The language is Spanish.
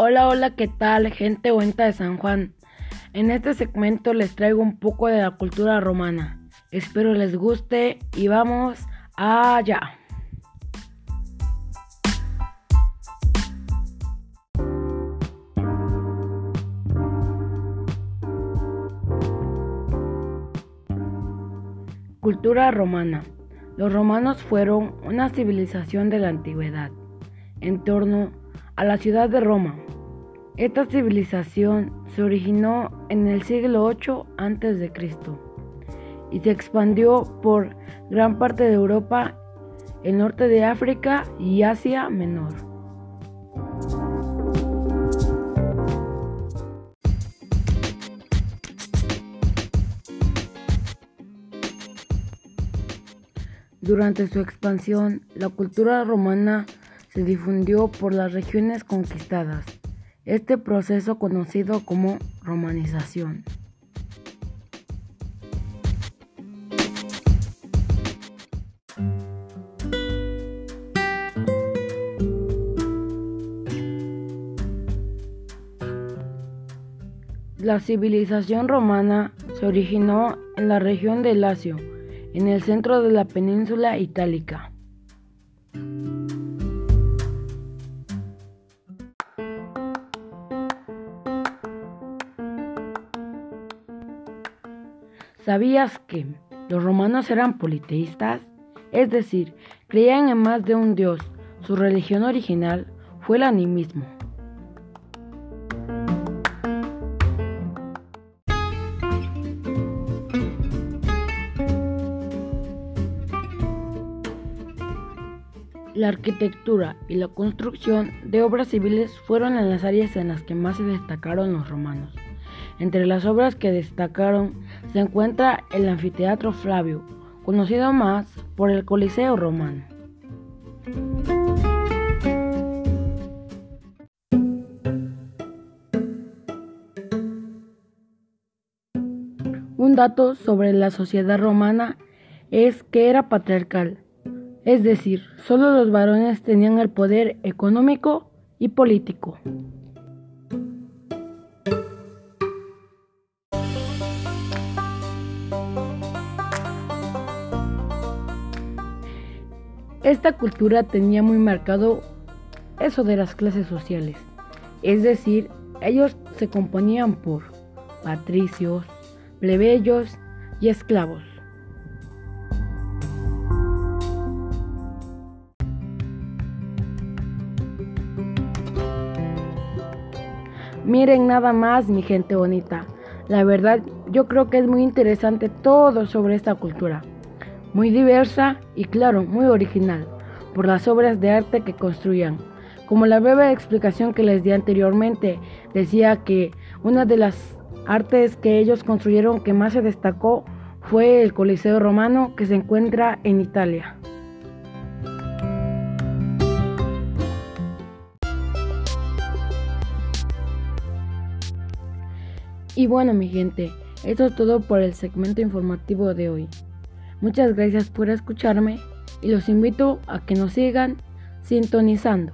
Hola, hola, ¿qué tal, gente bonita de San Juan? En este segmento les traigo un poco de la cultura romana. Espero les guste y vamos allá. Cultura romana. Los romanos fueron una civilización de la antigüedad, en torno a la ciudad de Roma. Esta civilización se originó en el siglo 8 a.C. y se expandió por gran parte de Europa, el norte de África y Asia Menor. Durante su expansión, la cultura romana se difundió por las regiones conquistadas. Este proceso conocido como romanización. La civilización romana se originó en la región de Lacio, en el centro de la península itálica. ¿Sabías que los romanos eran politeístas? Es decir, creían en más de un dios. Su religión original fue el animismo. La arquitectura y la construcción de obras civiles fueron en las áreas en las que más se destacaron los romanos. Entre las obras que destacaron se encuentra el anfiteatro Flavio, conocido más por el Coliseo romano. Un dato sobre la sociedad romana es que era patriarcal es decir, solo los varones tenían el poder económico y político. Esta cultura tenía muy marcado eso de las clases sociales, es decir, ellos se componían por patricios, plebeyos y esclavos. Miren nada más, mi gente bonita. La verdad, yo creo que es muy interesante todo sobre esta cultura. Muy diversa y claro, muy original, por las obras de arte que construían. Como la breve explicación que les di anteriormente, decía que una de las artes que ellos construyeron que más se destacó fue el Coliseo Romano que se encuentra en Italia. Y bueno mi gente, esto es todo por el segmento informativo de hoy. Muchas gracias por escucharme y los invito a que nos sigan sintonizando.